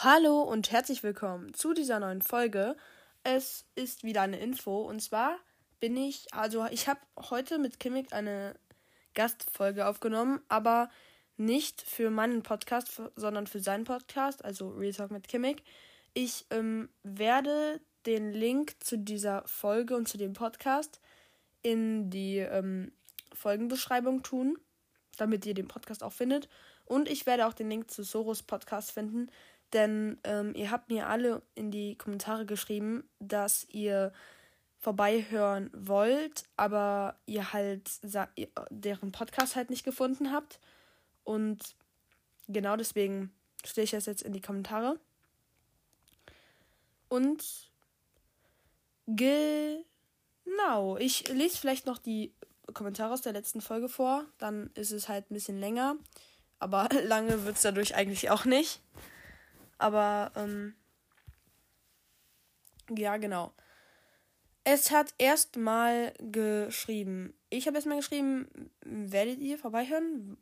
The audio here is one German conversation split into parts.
Hallo und herzlich willkommen zu dieser neuen Folge. Es ist wieder eine Info und zwar bin ich, also ich habe heute mit Kimmik eine Gastfolge aufgenommen, aber nicht für meinen Podcast, sondern für seinen Podcast, also Real Talk mit Kimmik. Ich ähm, werde den Link zu dieser Folge und zu dem Podcast in die ähm, Folgenbeschreibung tun, damit ihr den Podcast auch findet. Und ich werde auch den Link zu Soros Podcast finden, denn ähm, ihr habt mir alle in die Kommentare geschrieben, dass ihr vorbeihören wollt, aber ihr halt deren Podcast halt nicht gefunden habt. Und genau deswegen stelle ich das jetzt in die Kommentare. Und genau, ich lese vielleicht noch die Kommentare aus der letzten Folge vor. Dann ist es halt ein bisschen länger. Aber lange wird es dadurch eigentlich auch nicht. Aber, ähm, ja, genau. Es hat erstmal geschrieben. Ich habe erstmal geschrieben, werdet ihr vorbeihören?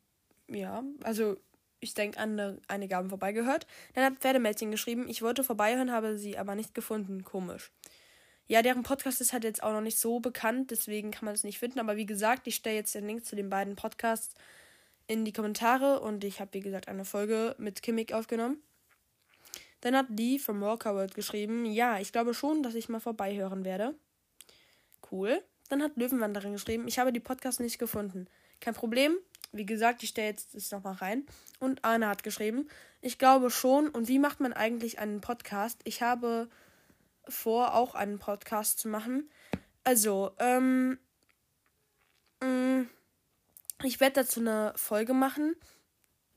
Ja, also ich denke, andere, einige haben vorbeigehört. Dann hat Pferdemädchen geschrieben, ich wollte vorbeihören, habe sie aber nicht gefunden. Komisch. Ja, deren Podcast ist halt jetzt auch noch nicht so bekannt, deswegen kann man es nicht finden. Aber wie gesagt, ich stelle jetzt den Link zu den beiden Podcasts in die Kommentare und ich habe, wie gesagt, eine Folge mit Kimmik aufgenommen. Dann hat Lee vom Walkerworld geschrieben, ja, ich glaube schon, dass ich mal vorbeihören werde. Cool. Dann hat Löwenwanderin geschrieben, ich habe die Podcasts nicht gefunden. Kein Problem. Wie gesagt, ich stelle jetzt das nochmal rein. Und Arne hat geschrieben, ich glaube schon. Und wie macht man eigentlich einen Podcast? Ich habe vor, auch einen Podcast zu machen. Also, ähm, mm, ich werde dazu eine Folge machen.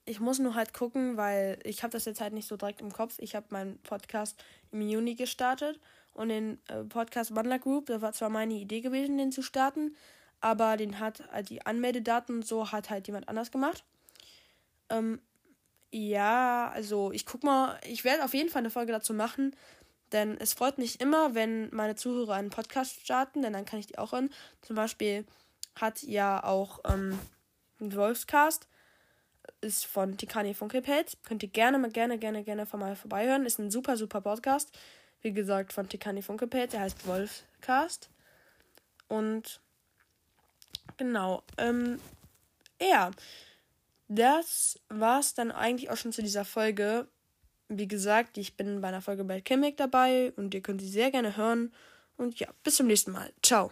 Ich muss nur halt gucken, weil ich habe das jetzt halt nicht so direkt im Kopf. Ich habe meinen Podcast im Juni gestartet und den äh, Podcast Wandler Group, da war zwar meine Idee gewesen, den zu starten, aber den hat halt die Anmeldedaten und so hat halt jemand anders gemacht. Ähm, ja, also ich guck mal, ich werde auf jeden Fall eine Folge dazu machen, denn es freut mich immer, wenn meine Zuhörer einen Podcast starten, denn dann kann ich die auch hören. Zum Beispiel hat ja auch ähm, ein Wolfscast ist von Tikani Funkelpelz. Könnt ihr gerne mal gerne, gerne, gerne mal vorbeihören. Ist ein super, super Podcast. Wie gesagt, von Tikani Funkelpelz. Der heißt Wolfcast. Und genau. Ähm, ja. Das war's dann eigentlich auch schon zu dieser Folge. Wie gesagt, ich bin bei einer Folge bei Chemic dabei und ihr könnt sie sehr gerne hören. Und ja, bis zum nächsten Mal. Ciao.